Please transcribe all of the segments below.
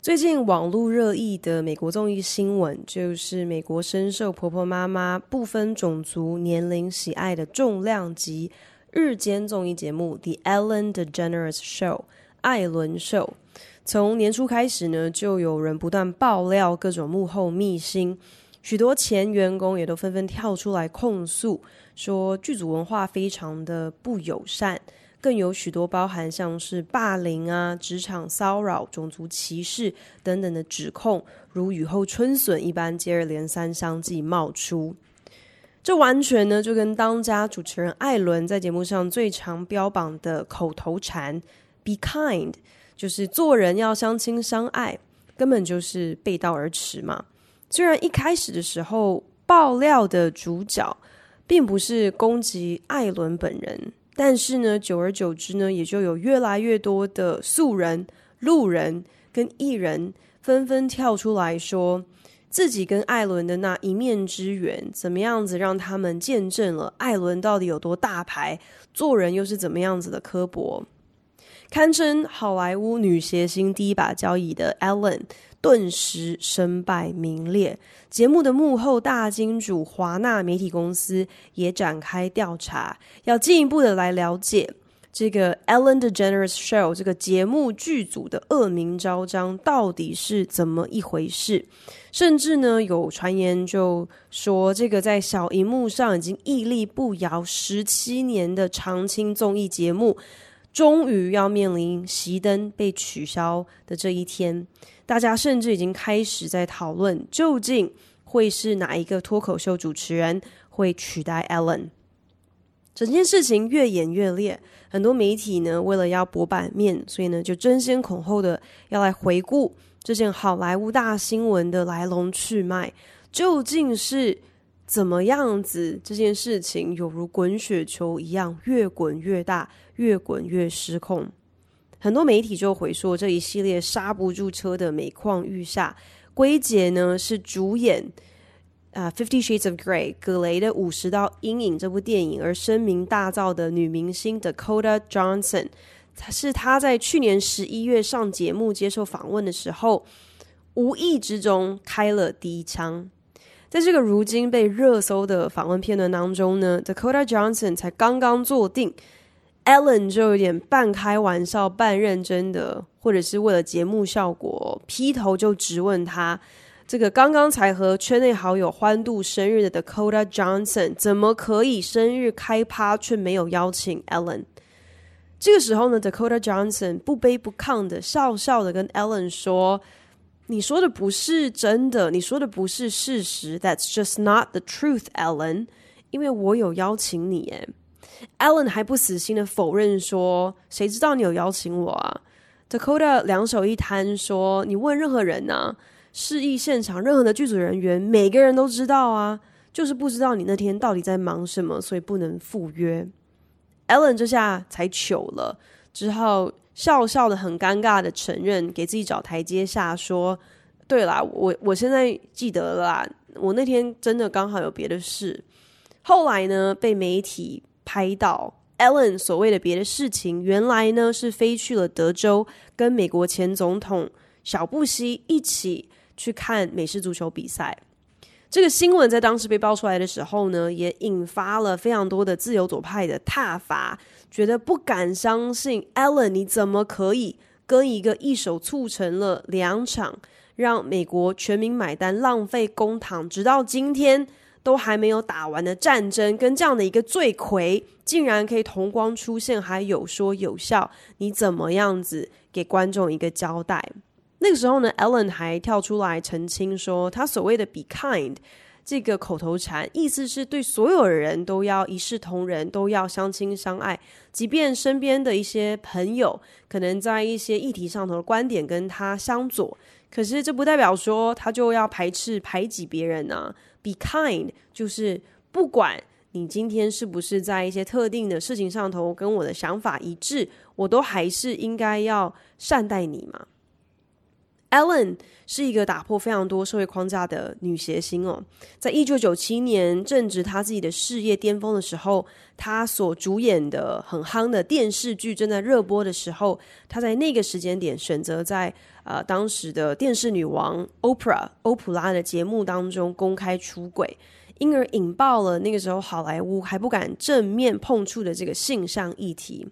最近网络热议的美国综艺新闻，就是美国深受婆婆妈妈不分种族、年龄喜爱的重量级日间综艺节目《The Ellen DeGeneres Show》艾伦秀。从年初开始呢，就有人不断爆料各种幕后秘辛，许多前员工也都纷纷跳出来控诉，说剧组文化非常的不友善。更有许多包含像是霸凌啊、职场骚扰、种族歧视等等的指控，如雨后春笋一般接二连三相继冒出。这完全呢就跟当家主持人艾伦在节目上最常标榜的口头禅 “Be kind”，就是做人要相亲相爱，根本就是背道而驰嘛。虽然一开始的时候爆料的主角并不是攻击艾伦本人。但是呢，久而久之呢，也就有越来越多的素人、路人跟艺人纷纷跳出来说，自己跟艾伦的那一面之缘，怎么样子让他们见证了艾伦到底有多大牌，做人又是怎么样子的刻薄，堪称好莱坞女谐星第一把交椅的 Ellen。顿时身败名裂。节目的幕后大金主华纳媒体公司也展开调查，要进一步的来了解这个 Ellen DeGeneres Show 这个节目剧组的恶名昭彰到底是怎么一回事。甚至呢，有传言就说，这个在小荧幕上已经屹立不摇十七年的长青综艺节目，终于要面临熄灯被取消的这一天。大家甚至已经开始在讨论，究竟会是哪一个脱口秀主持人会取代 Ellen？整件事情越演越烈，很多媒体呢，为了要博版面，所以呢，就争先恐后的要来回顾这件好莱坞大新闻的来龙去脉，究竟是怎么样子？这件事情犹如滚雪球一样，越滚越大，越滚越失控。很多媒体就回说，这一系列刹不住车的每况愈下，归结呢是主演啊《Fifty Shades of Grey》葛雷的五十道阴影这部电影而声名大噪的女明星 Dakota Johnson，她是她在去年十一月上节目接受访问的时候，无意之中开了第一枪。在这个如今被热搜的访问片段当中呢，Dakota Johnson 才刚刚坐定。Ellen 就有点半开玩笑、半认真的，或者是为了节目效果，劈头就质问他：这个刚刚才和圈内好友欢度生日的 Dakota Johnson，怎么可以生日开趴却没有邀请 Ellen？这个时候呢，Dakota Johnson 不卑不亢的笑笑的跟 Ellen 说：“你说的不是真的，你说的不是事实，That's just not the truth, Ellen。因为我有邀请你，诶。” Allen 还不死心的否认说：“谁知道你有邀请我啊？”Dakota 两手一摊说：“你问任何人呐、啊，示意现场任何的剧组人员，每个人都知道啊，就是不知道你那天到底在忙什么，所以不能赴约。Allen 这下才糗了，只好笑笑的很尴尬的承认，给自己找台阶下，说：“对啦，我我现在记得了啦，我那天真的刚好有别的事。”后来呢，被媒体。拍到 Ellen 所谓的别的事情，原来呢是飞去了德州，跟美国前总统小布希一起去看美式足球比赛。这个新闻在当时被爆出来的时候呢，也引发了非常多的自由左派的挞伐，觉得不敢相信 Ellen 你怎么可以跟一个一手促成了两场让美国全民买单、浪费公帑，直到今天。都还没有打完的战争，跟这样的一个罪魁，竟然可以同光出现，还有说有笑，你怎么样子给观众一个交代？那个时候呢，Ellen 还跳出来澄清说，他所谓的 “be kind” 这个口头禅，意思是对所有人都要一视同仁，都要相亲相爱，即便身边的一些朋友可能在一些议题上头的观点跟他相左，可是这不代表说他就要排斥排挤别人呢、啊。Be kind 就是不管你今天是不是在一些特定的事情上头跟我的想法一致，我都还是应该要善待你嘛。Ellen 是一个打破非常多社会框架的女谐星哦，在一九九七年正值她自己的事业巅峰的时候，她所主演的很夯的电视剧正在热播的时候，她在那个时间点选择在呃当时的电视女王 Oprah 欧普拉的节目当中公开出轨，因而引爆了那个时候好莱坞还不敢正面碰触的这个性上议题。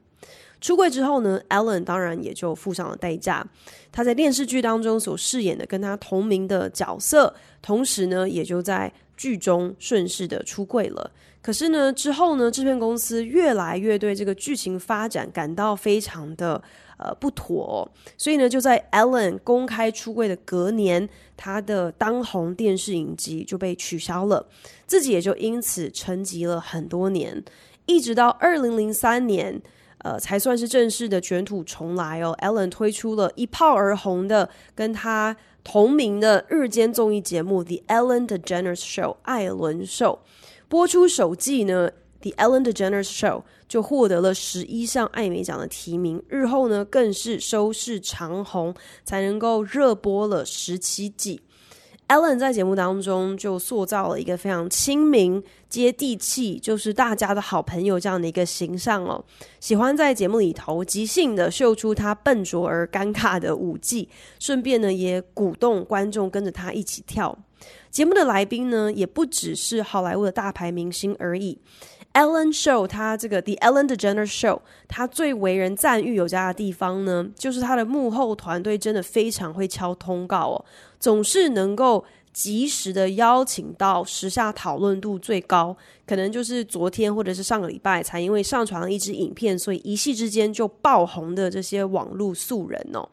出柜之后呢，Ellen 当然也就付上了代价。她在电视剧当中所饰演的跟她同名的角色，同时呢，也就在剧中顺势的出柜了。可是呢，之后呢，制片公司越来越对这个剧情发展感到非常的呃不妥，所以呢，就在 Ellen 公开出柜的隔年，她的当红电视影集就被取消了，自己也就因此沉寂了很多年，一直到二零零三年。呃，才算是正式的卷土重来哦。Ellen 推出了一炮而红的跟她同名的日间综艺节目《The Ellen DeGeneres Show》艾伦秀播出首季呢，《The Ellen DeGeneres Show》就获得了十一项艾美奖的提名，日后呢更是收视长红，才能够热播了十七季。Ellen 在节目当中就塑造了一个非常亲民、接地气，就是大家的好朋友这样的一个形象哦。喜欢在节目里头即兴的秀出他笨拙而尴尬的舞技，顺便呢也鼓动观众跟着他一起跳。节目的来宾呢也不只是好莱坞的大牌明星而已。Ellen Show，他这个 The Ellen DeGeneres Show，他最为人赞誉有加的地方呢，就是他的幕后团队真的非常会敲通告哦。总是能够及时的邀请到时下讨论度最高，可能就是昨天或者是上个礼拜才因为上传了一支影片，所以一夕之间就爆红的这些网络素人哦，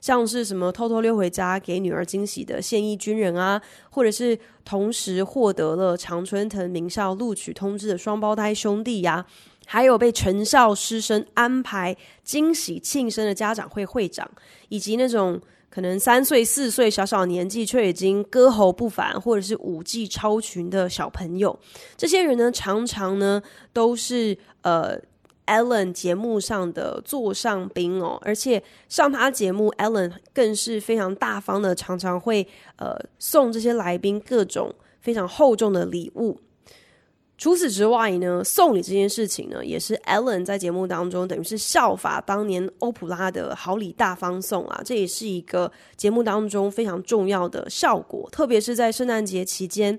像是什么偷偷溜回家给女儿惊喜的现役军人啊，或者是同时获得了常春藤名校录取通知的双胞胎兄弟呀、啊，还有被全校师生安排惊喜庆生的家长会会长，以及那种。可能三岁四岁小小年纪，却已经歌喉不凡，或者是舞技超群的小朋友，这些人呢，常常呢都是呃 Ellen 节目上的座上宾哦，而且上他节目，Ellen 更是非常大方的，常常会呃送这些来宾各种非常厚重的礼物。除此之外呢，送礼这件事情呢，也是 Ellen 在节目当中等于是效法当年欧普拉的好礼大方送啊，这也是一个节目当中非常重要的效果。特别是在圣诞节期间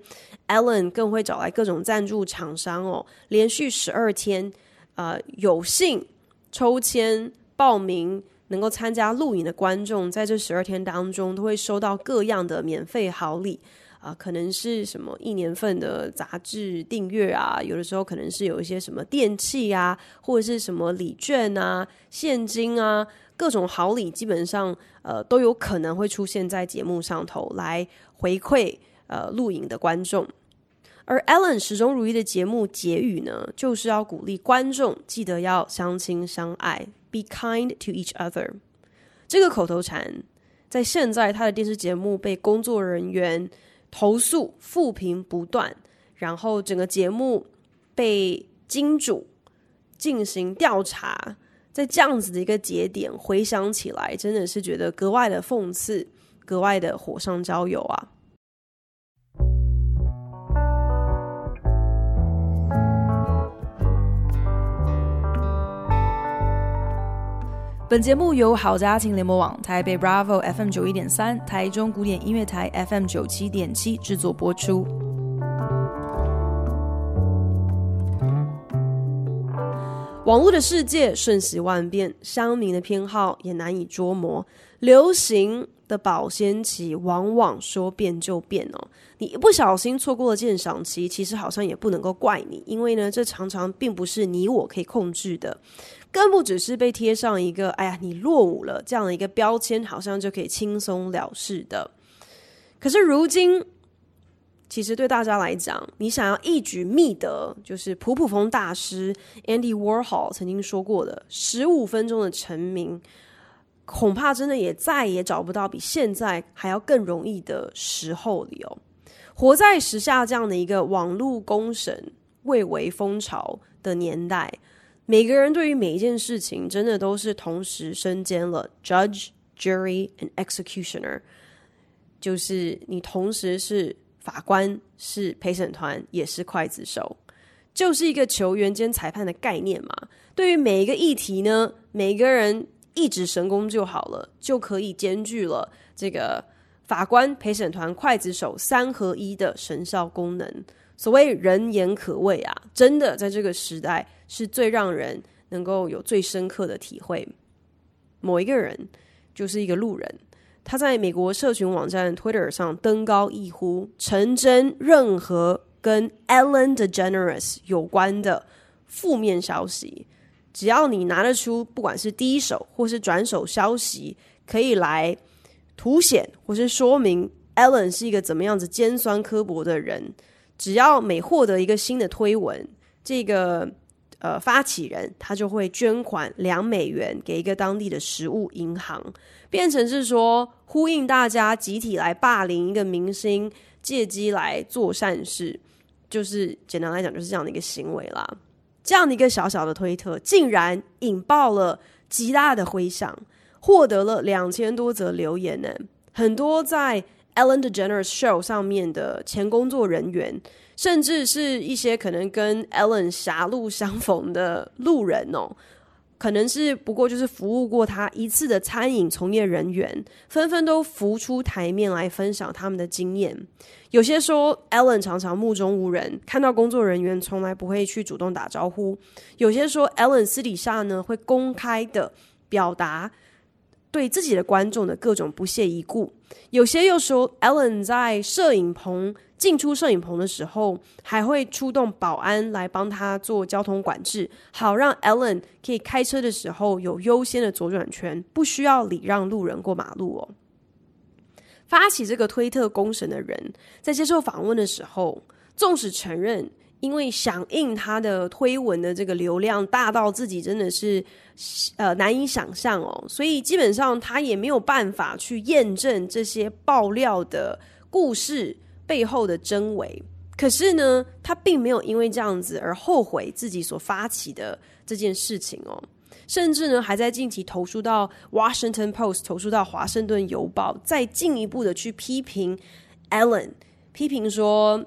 ，Ellen 更会找来各种赞助厂商哦，连续十二天，呃，有幸抽签报名能够参加录影的观众，在这十二天当中都会收到各样的免费好礼。啊，可能是什么一年份的杂志订阅啊，有的时候可能是有一些什么电器啊，或者是什么礼券啊、现金啊，各种好礼，基本上呃都有可能会出现在节目上头来回馈呃录影的观众。而 Ellen 始终如一的节目结语呢，就是要鼓励观众记得要相亲相爱，be kind to each other。这个口头禅在现在他的电视节目被工作人员。投诉负评不断，然后整个节目被金主进行调查，在这样子的一个节点回想起来，真的是觉得格外的讽刺，格外的火上浇油啊！本节目由好家庭联盟网、台北 Bravo FM 九一点三、台中古典音乐台 FM 九七点七制作播出。网络的世界瞬息万变，乡民的偏好也难以捉摸。流行的保鲜期往往说变就变哦，你一不小心错过了鉴赏期，其实好像也不能够怪你，因为呢，这常常并不是你我可以控制的。更不只是被贴上一个“哎呀，你落伍了”这样的一个标签，好像就可以轻松了事的。可是如今，其实对大家来讲，你想要一举觅得，就是普普风大师 Andy Warhol 曾经说过的“十五分钟的成名”，恐怕真的也再也找不到比现在还要更容易的时候了哦。活在时下这样的一个网络公审蔚为风潮的年代，每个人对于每一件事情，真的都是同时身兼了 judge、jury and executioner，就是你同时是法官、是陪审团，也是刽子手，就是一个球员兼裁判的概念嘛。对于每一个议题呢，每个人。一指神功就好了，就可以兼具了这个法官、陪审团、刽子手三合一的神效功能。所谓人言可畏啊，真的在这个时代是最让人能够有最深刻的体会。某一个人就是一个路人，他在美国社群网站 Twitter 上登高一呼，诚征任何跟 Ellen DeGeneres 有关的负面消息。只要你拿得出，不管是第一手或是转手消息，可以来凸显或是说明 Ellen 是一个怎么样子尖酸刻薄的人，只要每获得一个新的推文，这个呃发起人他就会捐款两美元给一个当地的食物银行，变成是说呼应大家集体来霸凌一个明星，借机来做善事，就是简单来讲就是这样的一个行为啦。这样的一个小小的推特，竟然引爆了极大的回响，获得了两千多则留言呢。很多在 Ellen DeGeneres Show 上面的前工作人员，甚至是一些可能跟 Ellen 狭路相逢的路人哦。可能是不过就是服务过他一次的餐饮从业人员，纷纷都浮出台面来分享他们的经验。有些说 Ellen 常常目中无人，看到工作人员从来不会去主动打招呼；有些说 Ellen 私底下呢会公开的表达对自己的观众的各种不屑一顾；有些又说 Ellen 在摄影棚。进出摄影棚的时候，还会出动保安来帮他做交通管制，好让 Ellen 可以开车的时候有优先的左转权，不需要礼让路人过马路哦。发起这个推特公审的人，在接受访问的时候，纵使承认因为响应他的推文的这个流量大到自己真的是呃难以想象哦，所以基本上他也没有办法去验证这些爆料的故事。背后的真伪，可是呢，他并没有因为这样子而后悔自己所发起的这件事情哦，甚至呢，还在近期投诉到 Washington Post，投诉到华盛顿邮报，再进一步的去批评 Allen，批评说，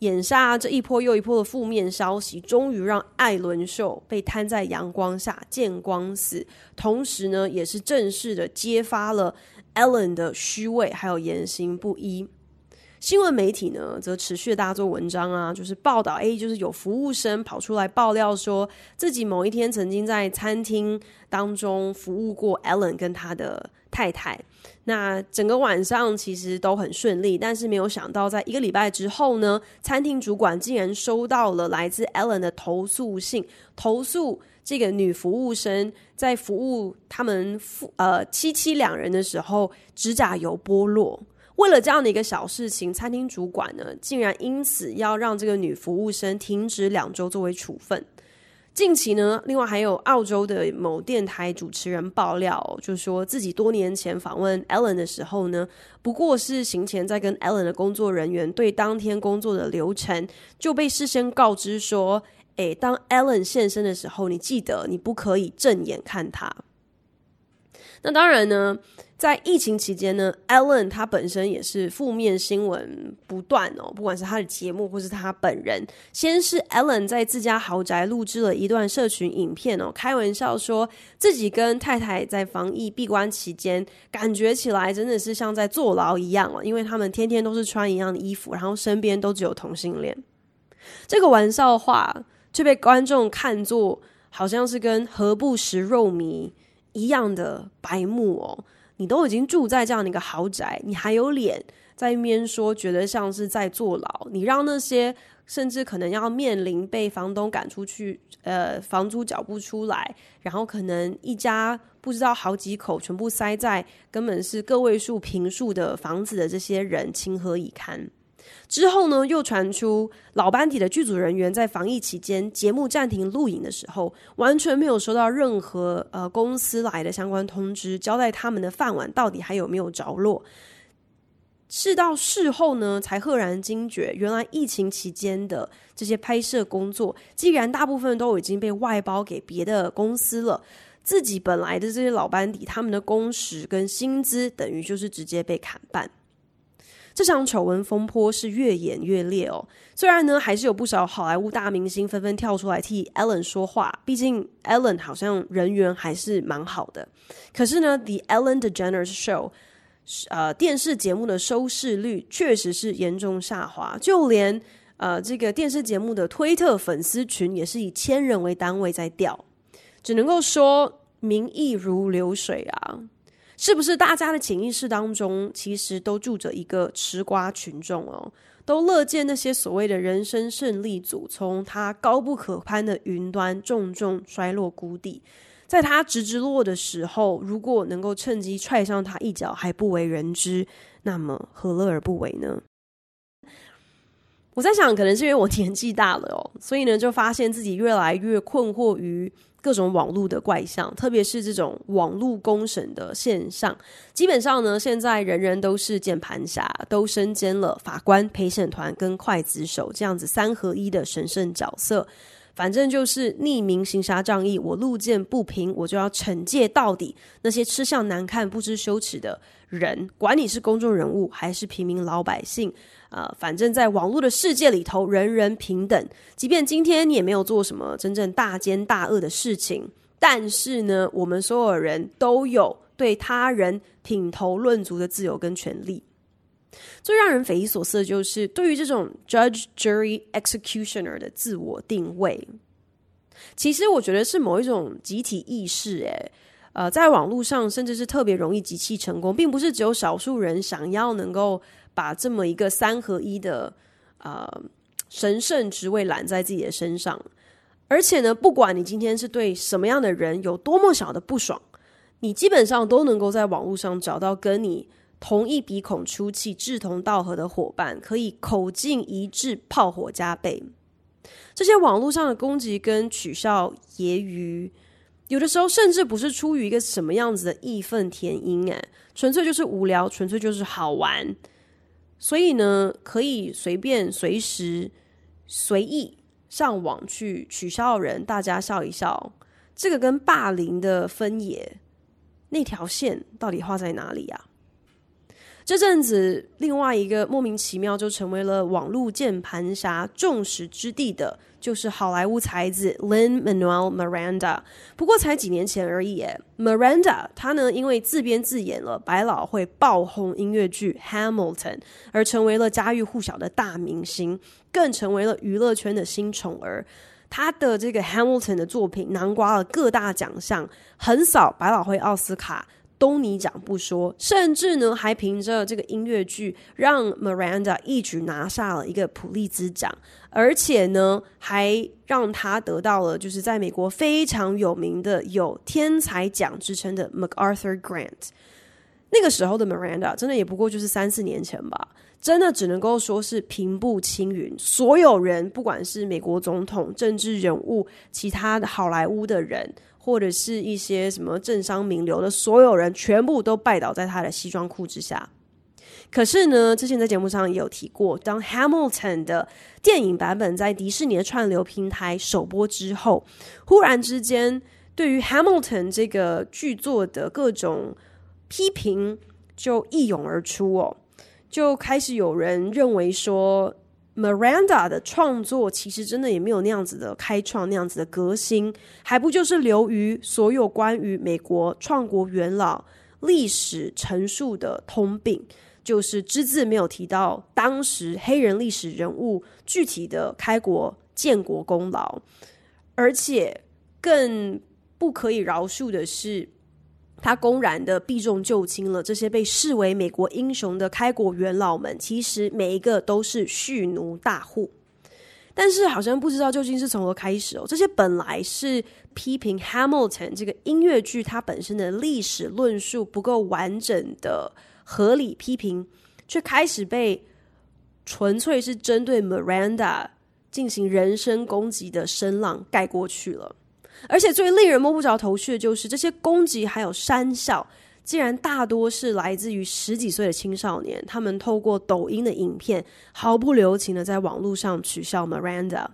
眼下这一波又一波的负面消息，终于让艾伦秀被摊在阳光下见光死，同时呢，也是正式的揭发了 Allen 的虚伪还有言行不一。新闻媒体呢，则持续大做文章啊，就是报道，诶，就是有服务生跑出来爆料说，自己某一天曾经在餐厅当中服务过 Ellen 跟他的太太。那整个晚上其实都很顺利，但是没有想到，在一个礼拜之后呢，餐厅主管竟然收到了来自 Ellen 的投诉信，投诉这个女服务生在服务他们夫呃妻妻两人的时候，指甲油剥落。为了这样的一个小事情，餐厅主管呢，竟然因此要让这个女服务生停职两周作为处分。近期呢，另外还有澳洲的某电台主持人爆料，就说自己多年前访问 Ellen 的时候呢，不过是行前在跟 Ellen 的工作人员对当天工作的流程，就被事先告知说，诶，当 Ellen 现身的时候，你记得你不可以正眼看他。那当然呢，在疫情期间呢，Ellen 他本身也是负面新闻不断哦，不管是他的节目或是他本人。先是 Ellen 在自家豪宅录制了一段社群影片哦，开玩笑说自己跟太太在防疫闭关期间，感觉起来真的是像在坐牢一样哦，因为他们天天都是穿一样的衣服，然后身边都只有同性恋。这个玩笑话却被观众看作好像是跟何不食肉糜一样的白目哦，你都已经住在这样的一个豪宅，你还有脸在一边说觉得像是在坐牢？你让那些甚至可能要面临被房东赶出去，呃，房租缴不出来，然后可能一家不知道好几口全部塞在根本是个位数平数的房子的这些人情何以堪？之后呢，又传出老班底的剧组人员在防疫期间节目暂停录影的时候，完全没有收到任何呃公司来的相关通知，交代他们的饭碗到底还有没有着落。事到事后呢，才赫然惊觉，原来疫情期间的这些拍摄工作，既然大部分都已经被外包给别的公司了，自己本来的这些老班底，他们的工时跟薪资，等于就是直接被砍半。这场丑闻风波是越演越烈哦。虽然呢，还是有不少好莱坞大明星纷纷跳出来替 Ellen 说话，毕竟 Ellen 好像人缘还是蛮好的。可是呢，The Ellen DeGeneres Show，呃，电视节目的收视率确实是严重下滑，就连呃这个电视节目的推特粉丝群也是以千人为单位在掉，只能够说民意如流水啊。是不是大家的潜意识当中，其实都住着一个吃瓜群众哦，都乐见那些所谓的人生胜利组，从他高不可攀的云端重重摔落谷底，在他直直落的时候，如果能够趁机踹上他一脚，还不为人知，那么何乐而不为呢？我在想，可能是因为我年纪大了哦，所以呢，就发现自己越来越困惑于。各种网络的怪象，特别是这种网络公审的现象，基本上呢，现在人人都是键盘侠，都身兼了法官、陪审团跟刽子手这样子三合一的神圣角色。反正就是匿名行侠仗义，我路见不平，我就要惩戒到底那些吃相难看、不知羞耻的人，管你是公众人物还是平民老百姓。呃，反正在网络的世界里头，人人平等。即便今天你也没有做什么真正大奸大恶的事情，但是呢，我们所有人都有对他人品头论足的自由跟权利。最让人匪夷所思的就是，对于这种 judge, jury, executioner 的自我定位，其实我觉得是某一种集体意识。诶，呃，在网络上，甚至是特别容易集气成功，并不是只有少数人想要能够。把这么一个三合一的呃神圣职位揽在自己的身上，而且呢，不管你今天是对什么样的人有多么小的不爽，你基本上都能够在网络上找到跟你同一鼻孔出气、志同道合的伙伴，可以口径一致、炮火加倍。这些网络上的攻击跟取笑揶揄，有的时候甚至不是出于一个什么样子的义愤填膺，哎，纯粹就是无聊，纯粹就是好玩。所以呢，可以随便、随时、随意上网去取笑人，大家笑一笑。这个跟霸凌的分野，那条线到底画在哪里啊？这阵子，另外一个莫名其妙就成为了网络键盘侠众矢之的的，就是好莱坞才子 Lin-Manuel Miranda。不过才几年前而已耶。Miranda 他呢，因为自编自演了百老汇爆红音乐剧《Hamilton》，而成为了家喻户晓的大明星，更成为了娱乐圈的新宠儿。他的这个《Hamilton》的作品囊括了各大奖项，横扫百老汇奥斯卡。东尼奖不说，甚至呢还凭着这个音乐剧让 Miranda 一举拿下了一个普利兹奖，而且呢还让他得到了就是在美国非常有名的有天才奖之称的 MacArthur Grant。那个时候的 Miranda 真的也不过就是三四年前吧，真的只能够说是平步青云，所有人不管是美国总统、政治人物、其他的好莱坞的人。或者是一些什么政商名流的所有人，全部都拜倒在他的西装裤之下。可是呢，之前在节目上也有提过，当 Hamilton 的电影版本在迪士尼的串流平台首播之后，忽然之间，对于 Hamilton 这个剧作的各种批评就一涌而出哦，就开始有人认为说。Miranda 的创作其实真的也没有那样子的开创，那样子的革新，还不就是流于所有关于美国创国元老历史陈述的通病，就是只字没有提到当时黑人历史人物具体的开国建国功劳，而且更不可以饶恕的是。他公然的避重就轻了这些被视为美国英雄的开国元老们，其实每一个都是蓄奴大户。但是好像不知道究竟是从何开始哦，这些本来是批评 Hamilton 这个音乐剧它本身的历史论述不够完整的合理批评，却开始被纯粹是针对 Miranda 进行人身攻击的声浪盖过去了。而且最令人摸不着头绪的就是，这些攻击还有讪笑，竟然大多是来自于十几岁的青少年。他们透过抖音的影片，毫不留情的在网络上取笑 Miranda。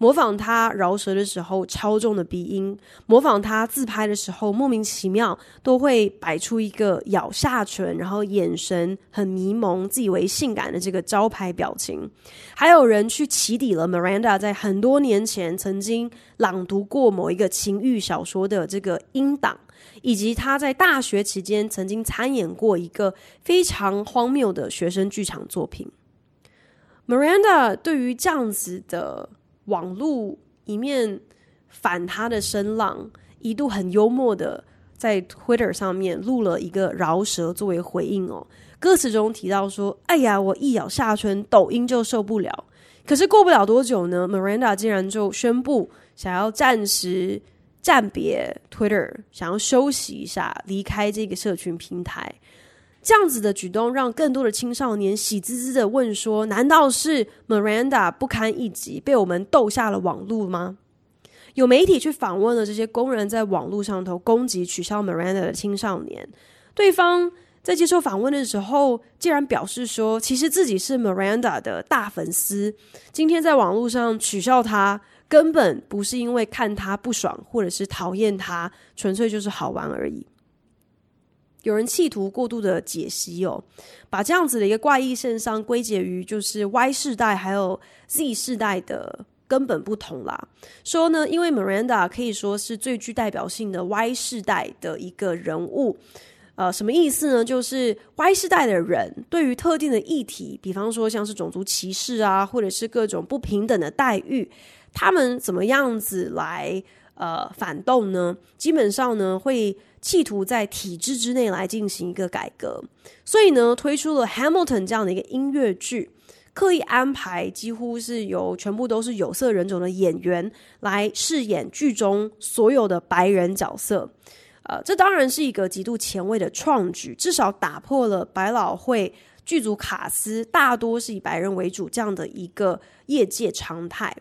模仿他饶舌的时候超重的鼻音，模仿他自拍的时候莫名其妙都会摆出一个咬下唇，然后眼神很迷蒙、自以为性感的这个招牌表情。还有人去起底了 Miranda 在很多年前曾经朗读过某一个情欲小说的这个音档，以及他在大学期间曾经参演过一个非常荒谬的学生剧场作品。Miranda 对于这样子的。网络一面反他的声浪，一度很幽默的在 Twitter 上面录了一个饶舌作为回应哦。歌词中提到说：“哎呀，我一咬下唇，抖音就受不了。”可是过不了多久呢，Miranda 竟然就宣布想要暂时暂别 Twitter，想要休息一下，离开这个社群平台。这样子的举动让更多的青少年喜滋滋的问说：“难道是 Miranda 不堪一击，被我们斗下了网路吗？”有媒体去访问了这些公然在网络上头攻击、取笑 Miranda 的青少年，对方在接受访问的时候，竟然表示说：“其实自己是 Miranda 的大粉丝，今天在网络上取笑他，根本不是因为看他不爽，或者是讨厌他，纯粹就是好玩而已。”有人企图过度的解析哦，把这样子的一个怪异现象归结于就是 Y 世代还有 Z 世代的根本不同啦。说呢，因为 Miranda 可以说是最具代表性的 Y 世代的一个人物，呃，什么意思呢？就是 Y 世代的人对于特定的议题，比方说像是种族歧视啊，或者是各种不平等的待遇，他们怎么样子来呃反动呢？基本上呢会。企图在体制之内来进行一个改革，所以呢，推出了《Hamilton》这样的一个音乐剧，刻意安排几乎是由全部都是有色人种的演员来饰演剧中所有的白人角色。呃，这当然是一个极度前卫的创举，至少打破了百老汇剧组卡司大多是以白人为主这样的一个业界常态。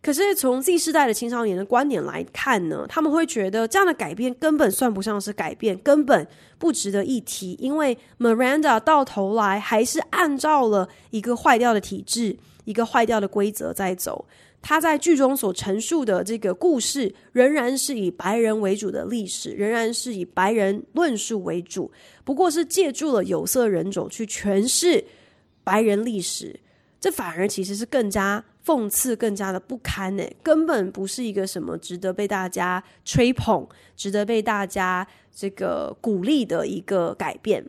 可是从 Z 世代的青少年的观点来看呢，他们会觉得这样的改变根本算不上是改变，根本不值得一提，因为 Miranda 到头来还是按照了一个坏掉的体制、一个坏掉的规则在走。他在剧中所陈述的这个故事，仍然是以白人为主的历史，仍然是以白人论述为主，不过是借助了有色人种去诠释白人历史，这反而其实是更加。讽刺更加的不堪呢，根本不是一个什么值得被大家吹捧、值得被大家这个鼓励的一个改变。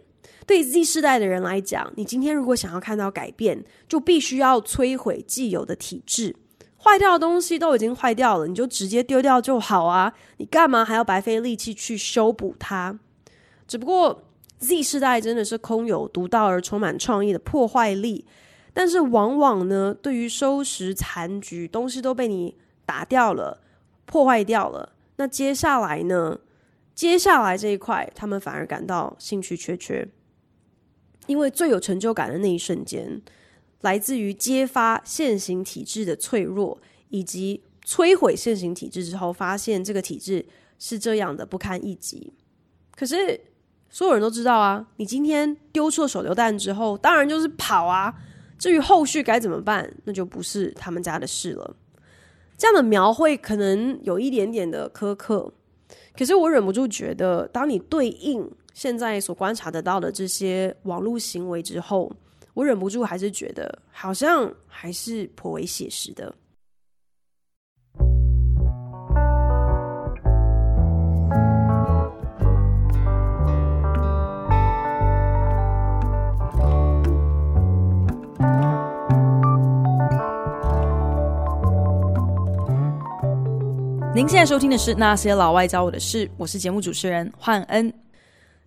对 Z 世代的人来讲，你今天如果想要看到改变，就必须要摧毁既有的体制，坏掉的东西都已经坏掉了，你就直接丢掉就好啊！你干嘛还要白费力气去修补它？只不过 Z 世代真的是空有独到而充满创意的破坏力。但是往往呢，对于收拾残局，东西都被你打掉了、破坏掉了。那接下来呢？接下来这一块，他们反而感到兴趣缺缺，因为最有成就感的那一瞬间，来自于揭发现行体制的脆弱，以及摧毁现行体制之后，发现这个体制是这样的不堪一击。可是所有人都知道啊，你今天丢出了手榴弹之后，当然就是跑啊。至于后续该怎么办，那就不是他们家的事了。这样的描绘可能有一点点的苛刻，可是我忍不住觉得，当你对应现在所观察得到的这些网络行为之后，我忍不住还是觉得，好像还是颇为写实的。您现在收听的是《那些老外教我的事》，我是节目主持人焕恩。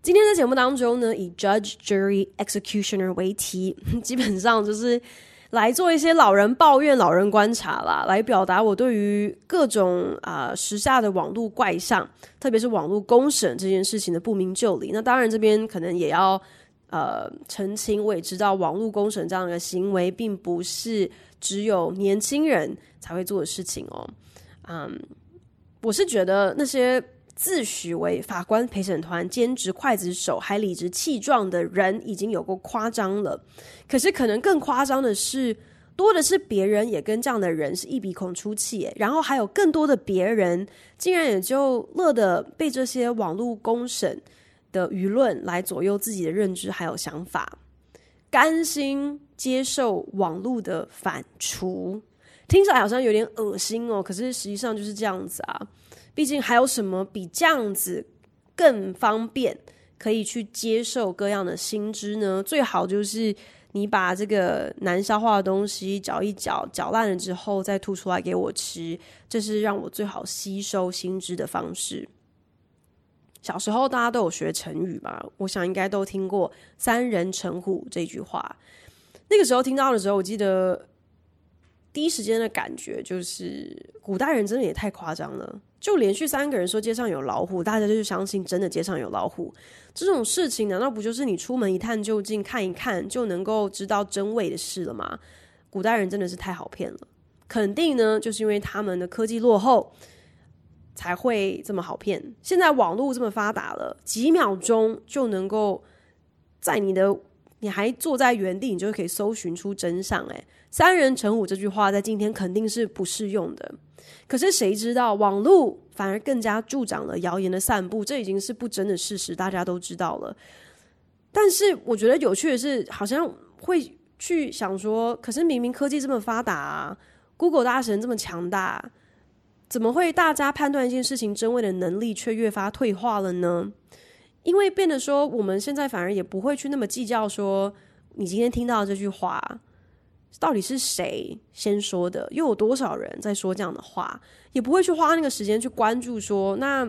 今天在节目当中呢，以 Judge、Jury、Executioner 为题，基本上就是来做一些老人抱怨、老人观察啦，来表达我对于各种啊、呃、时下的网络怪象，特别是网络公审这件事情的不明就里。那当然，这边可能也要呃澄清，我也知道网络公审这样的行为，并不是只有年轻人才会做的事情哦。嗯，我是觉得那些自诩为法官陪审团兼职刽子手还理直气壮的人，已经有过夸张了。可是可能更夸张的是，多的是别人也跟这样的人是一鼻孔出气，然后还有更多的别人，竟然也就乐得被这些网络公审的舆论来左右自己的认知还有想法，甘心接受网络的反刍，听起来好像有点恶心哦。可是实际上就是这样子啊，毕竟还有什么比这样子更方便可以去接受各样的新知呢？最好就是。你把这个难消化的东西搅一搅，搅烂了之后再吐出来给我吃，这是让我最好吸收新知的方式。小时候大家都有学成语吧？我想应该都听过“三人成虎”这句话。那个时候听到的时候，我记得第一时间的感觉就是，古代人真的也太夸张了。就连续三个人说街上有老虎，大家就相信真的街上有老虎。这种事情难道不就是你出门一探究竟，看一看就能够知道真伪的事了吗？古代人真的是太好骗了，肯定呢就是因为他们的科技落后才会这么好骗。现在网络这么发达了，几秒钟就能够在你的你还坐在原地，你就可以搜寻出真相。诶，三人成虎这句话在今天肯定是不适用的。可是谁知道网络反而更加助长了谣言的散布，这已经是不争的事实，大家都知道了。但是我觉得有趣的是，好像会去想说，可是明明科技这么发达啊，Google 大神这么强大，怎么会大家判断一件事情真伪的能力却越发退化了呢？因为变得说，我们现在反而也不会去那么计较说，你今天听到这句话。到底是谁先说的？又有多少人在说这样的话？也不会去花那个时间去关注说，那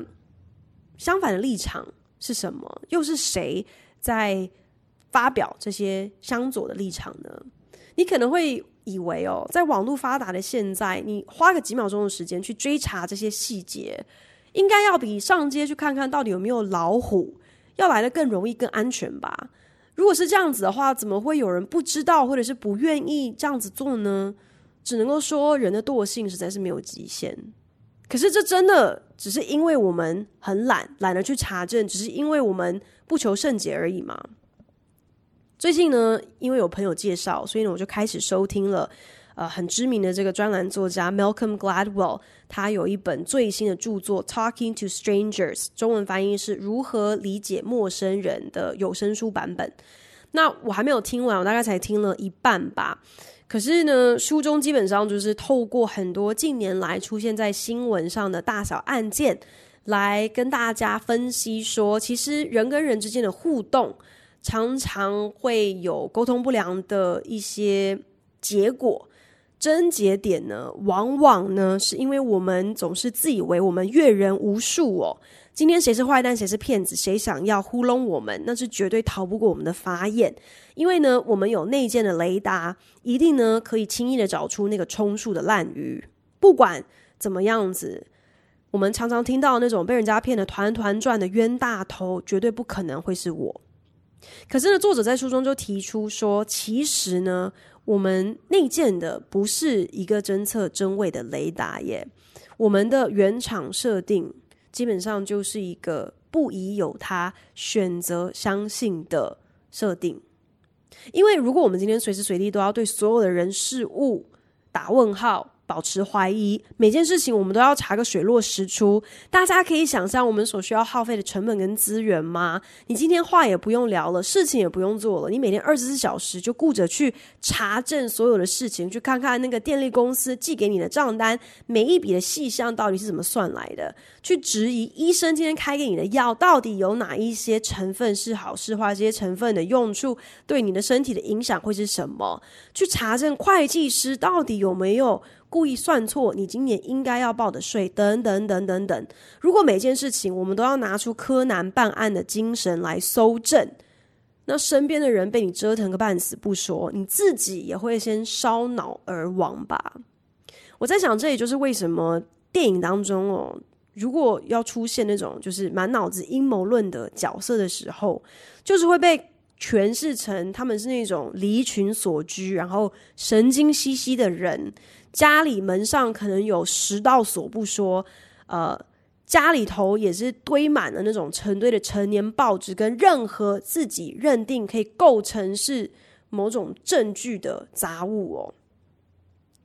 相反的立场是什么？又是谁在发表这些相左的立场呢？你可能会以为哦，在网络发达的现在，你花个几秒钟的时间去追查这些细节，应该要比上街去看看到底有没有老虎要来的更容易、更安全吧？如果是这样子的话，怎么会有人不知道或者是不愿意这样子做呢？只能够说人的惰性实在是没有极限。可是这真的只是因为我们很懒，懒得去查证，只是因为我们不求甚解而已嘛。最近呢，因为有朋友介绍，所以呢我就开始收听了。呃，很知名的这个专栏作家 Malcolm Gladwell，他有一本最新的著作《Talking to Strangers》，中文翻译是如何理解陌生人的有声书版本。那我还没有听完，我大概才听了一半吧。可是呢，书中基本上就是透过很多近年来出现在新闻上的大小案件，来跟大家分析说，其实人跟人之间的互动常常会有沟通不良的一些结果。症结点呢，往往呢，是因为我们总是自以为我们阅人无数哦。今天谁是坏蛋，谁是骗子，谁想要糊弄我们，那是绝对逃不过我们的法眼。因为呢，我们有内建的雷达，一定呢可以轻易的找出那个充数的烂鱼。不管怎么样子，我们常常听到那种被人家骗得团团转的冤大头，绝对不可能会是我。可是呢，作者在书中就提出说，其实呢。我们内建的不是一个侦测真伪的雷达耶，我们的原厂设定基本上就是一个不宜有他，选择相信的设定。因为如果我们今天随时随地都要对所有的人事物打问号，保持怀疑，每件事情我们都要查个水落石出。大家可以想象我们所需要耗费的成本跟资源吗？你今天话也不用聊了，事情也不用做了，你每天二十四小时就顾着去查证所有的事情，去看看那个电力公司寄给你的账单，每一笔的细项到底是怎么算来的？去质疑医生今天开给你的药到底有哪一些成分是好是坏？这些成分的用处对你的身体的影响会是什么？去查证会计师到底有没有？故意算错你今年应该要报的税，等等等等等。如果每件事情我们都要拿出柯南办案的精神来搜证，那身边的人被你折腾个半死不说，你自己也会先烧脑而亡吧？我在想，这也就是为什么电影当中哦，如果要出现那种就是满脑子阴谋论的角色的时候，就是会被诠释成他们是那种离群所居，然后神经兮兮的人，家里门上可能有十道锁不说，呃，家里头也是堆满了那种成堆的陈年报纸，跟任何自己认定可以构成是某种证据的杂物哦，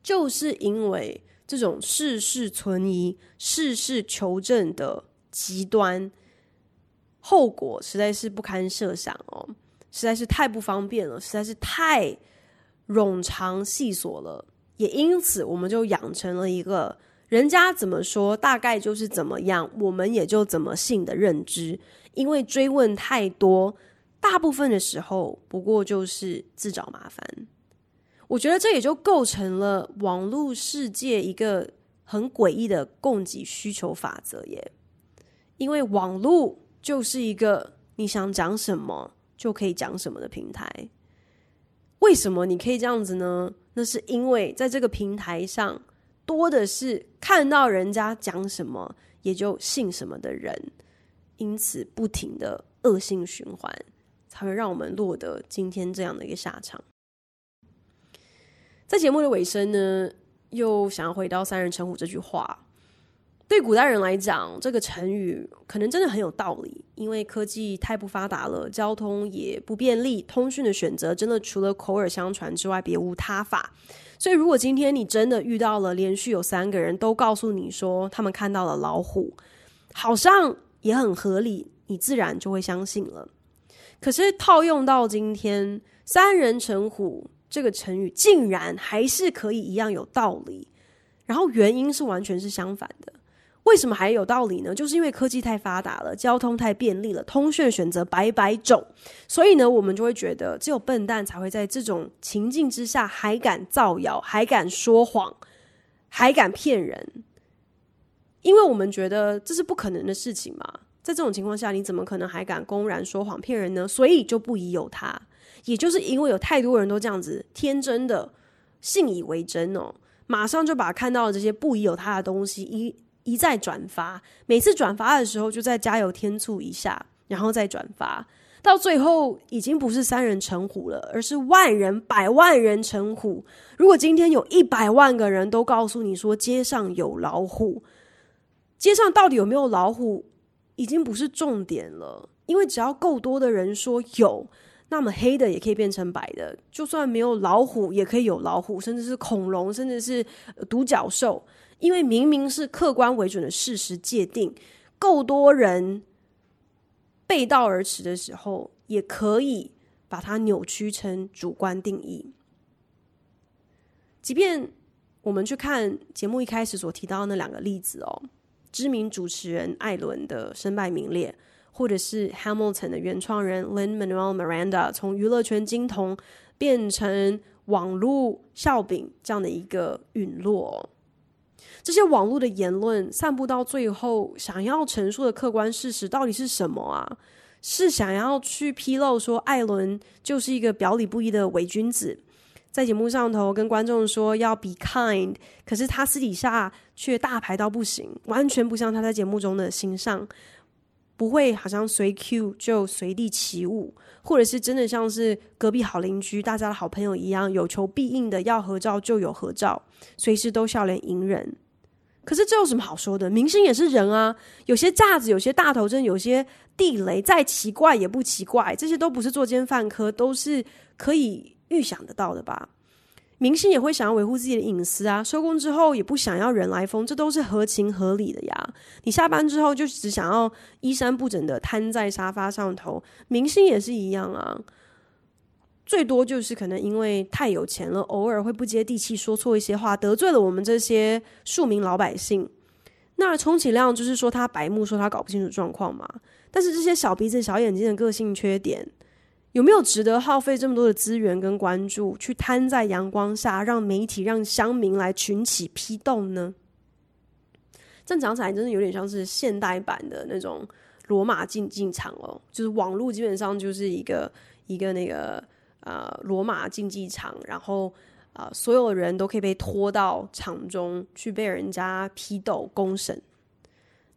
就是因为这种事事存疑、事事求证的极端，后果实在是不堪设想哦。实在是太不方便了，实在是太冗长细琐了，也因此我们就养成了一个人家怎么说，大概就是怎么样，我们也就怎么信的认知。因为追问太多，大部分的时候不过就是自找麻烦。我觉得这也就构成了网络世界一个很诡异的供给需求法则耶。因为网络就是一个你想讲什么。就可以讲什么的平台？为什么你可以这样子呢？那是因为在这个平台上多的是看到人家讲什么也就信什么的人，因此不停的恶性循环，才会让我们落得今天这样的一个下场。在节目的尾声呢，又想要回到“三人成虎”这句话。对古代人来讲，这个成语可能真的很有道理，因为科技太不发达了，交通也不便利，通讯的选择真的除了口耳相传之外别无他法。所以，如果今天你真的遇到了连续有三个人都告诉你说他们看到了老虎，好像也很合理，你自然就会相信了。可是套用到今天“三人成虎”这个成语，竟然还是可以一样有道理，然后原因是完全是相反的。为什么还有道理呢？就是因为科技太发达了，交通太便利了，通讯选择百百种，所以呢，我们就会觉得只有笨蛋才会在这种情境之下还敢造谣，还敢说谎，还敢骗人。因为我们觉得这是不可能的事情嘛，在这种情况下，你怎么可能还敢公然说谎骗人呢？所以就不宜有他。也就是因为有太多人都这样子天真的信以为真哦，马上就把看到的这些不宜有他的东西一。一再转发，每次转发的时候就再加油添醋一下，然后再转发，到最后已经不是三人成虎了，而是万人、百万人成虎。如果今天有一百万个人都告诉你说街上有老虎，街上到底有没有老虎，已经不是重点了，因为只要够多的人说有，那么黑的也可以变成白的，就算没有老虎，也可以有老虎，甚至是恐龙，甚至是独角兽。因为明明是客观为准的事实界定，够多人背道而驰的时候，也可以把它扭曲成主观定义。即便我们去看节目一开始所提到的那两个例子哦，知名主持人艾伦的身败名裂，或者是 Hamilton 的原创人 Lin-Manuel Miranda 从娱乐圈金童变成网络笑柄这样的一个陨落。这些网络的言论散布到最后，想要陈述的客观事实到底是什么啊？是想要去披露说艾伦就是一个表里不一的伪君子，在节目上头跟观众说要 be kind，可是他私底下却大牌到不行，完全不像他在节目中的形象，不会好像随 Q 就随地起舞，或者是真的像是隔壁好邻居、大家的好朋友一样，有求必应的，要合照就有合照，随时都笑脸迎人。可是这有什么好说的？明星也是人啊，有些架子，有些大头针，有些地雷，再奇怪也不奇怪。这些都不是作奸犯科，都是可以预想得到的吧？明星也会想要维护自己的隐私啊，收工之后也不想要人来疯，这都是合情合理的呀。你下班之后就只想要衣衫不整的瘫在沙发上头，明星也是一样啊。最多就是可能因为太有钱了，偶尔会不接地气说错一些话，得罪了我们这些庶民老百姓。那充其量就是说他白目，说他搞不清楚状况嘛。但是这些小鼻子小眼睛的个性缺点，有没有值得耗费这么多的资源跟关注，去摊在阳光下，让媒体、让乡民来群起批斗呢？正常起来，真的有点像是现代版的那种罗马竞技场哦，就是网络基本上就是一个一个那个。呃，罗马竞技场，然后啊、所有人都可以被拖到场中去被人家批斗公审。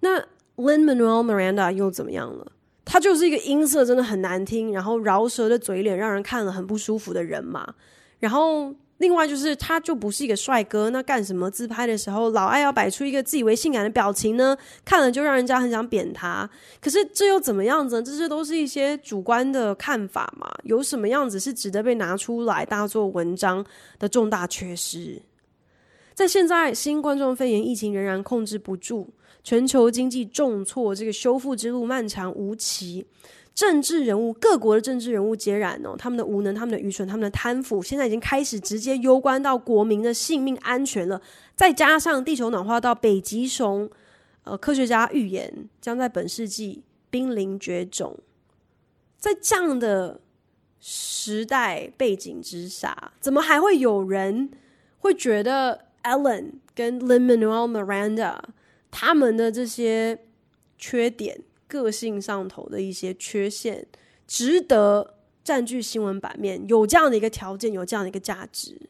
那 Lin-Manuel Miranda 又怎么样了？他就是一个音色真的很难听，然后饶舌的嘴脸让人看了很不舒服的人嘛。然后另外就是他就不是一个帅哥，那干什么自拍的时候老爱要摆出一个自以为性感的表情呢？看了就让人家很想扁他。可是这又怎么样子呢？这些都是一些主观的看法嘛。有什么样子是值得被拿出来大做文章的重大缺失？在现在新冠状肺炎疫情仍然控制不住。全球经济重挫，这个修复之路漫长无期。政治人物，各国的政治人物皆然哦，他们的无能、他们的愚蠢、他们的贪腐，现在已经开始直接攸关到国民的性命安全了。再加上地球暖化到北极熊，呃，科学家预言将在本世纪濒临绝种。在这样的时代背景之下，怎么还会有人会觉得 Ellen 跟 Lin-Manuel Miranda？他们的这些缺点、个性上头的一些缺陷，值得占据新闻版面，有这样的一个条件，有这样的一个价值。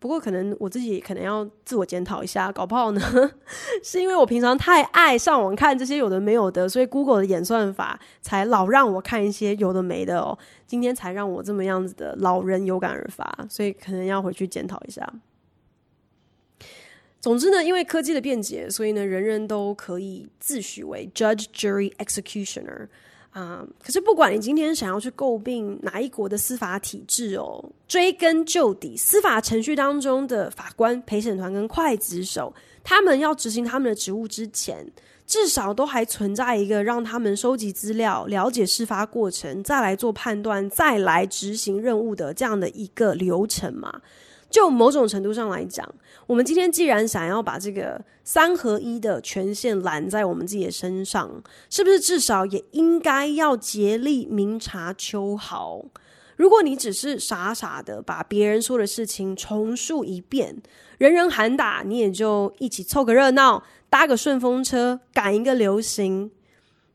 不过，可能我自己可能要自我检讨一下，搞不好呢，是因为我平常太爱上网看这些有的没有的，所以 Google 的演算法才老让我看一些有的没的哦。今天才让我这么样子的老人有感而发，所以可能要回去检讨一下。总之呢，因为科技的便捷，所以呢，人人都可以自诩为 judge, jury, executioner 啊、可是，不管你今天想要去诟病哪一国的司法体制哦，追根究底，司法程序当中的法官、陪审团跟刽子手，他们要执行他们的职务之前，至少都还存在一个让他们收集资料、了解事发过程，再来做判断、再来执行任务的这样的一个流程嘛。就某种程度上来讲，我们今天既然想要把这个三合一的权限揽在我们自己的身上，是不是至少也应该要竭力明察秋毫？如果你只是傻傻的把别人说的事情重述一遍，人人喊打，你也就一起凑个热闹，搭个顺风车，赶一个流行。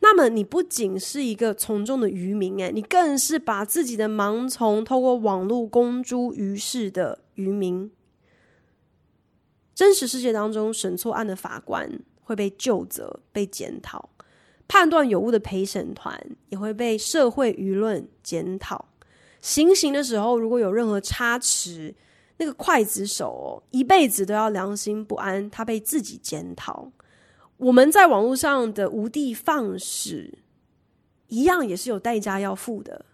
那么你不仅是一个从众的渔民，诶，你更是把自己的盲从透过网络公诸于世的渔民。真实世界当中审错案的法官会被究责、被检讨；判断有误的陪审团也会被社会舆论检讨。行刑的时候，如果有任何差池，那个刽子手哦，一辈子都要良心不安，他被自己检讨。我们在网络上的无的放矢，一样也是有代价要付的。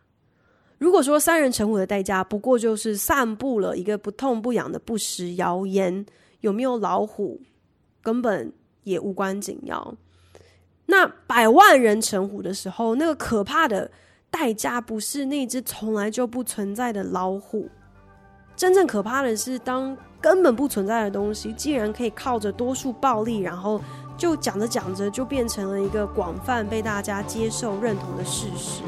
如果说三人成虎的代价不过就是散布了一个不痛不痒的不实谣言，有没有老虎根本也无关紧要。那百万人成虎的时候，那个可怕的代价不是那只从来就不存在的老虎，真正可怕的是当根本不存在的东西，竟然可以靠着多数暴力，然后。就讲着讲着，就变成了一个广泛被大家接受认同的事实。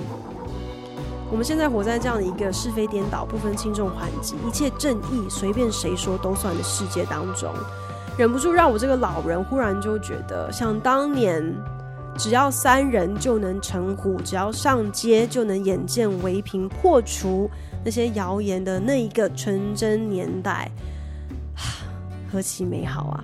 我们现在活在这样的一个是非颠倒、不分轻重缓急、一切正义随便谁说都算的世界当中，忍不住让我这个老人忽然就觉得，像当年只要三人就能成虎，只要上街就能眼见为凭、破除那些谣言的那一个纯真年代，何其美好啊！